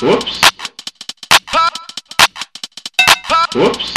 Whoops. Whoops.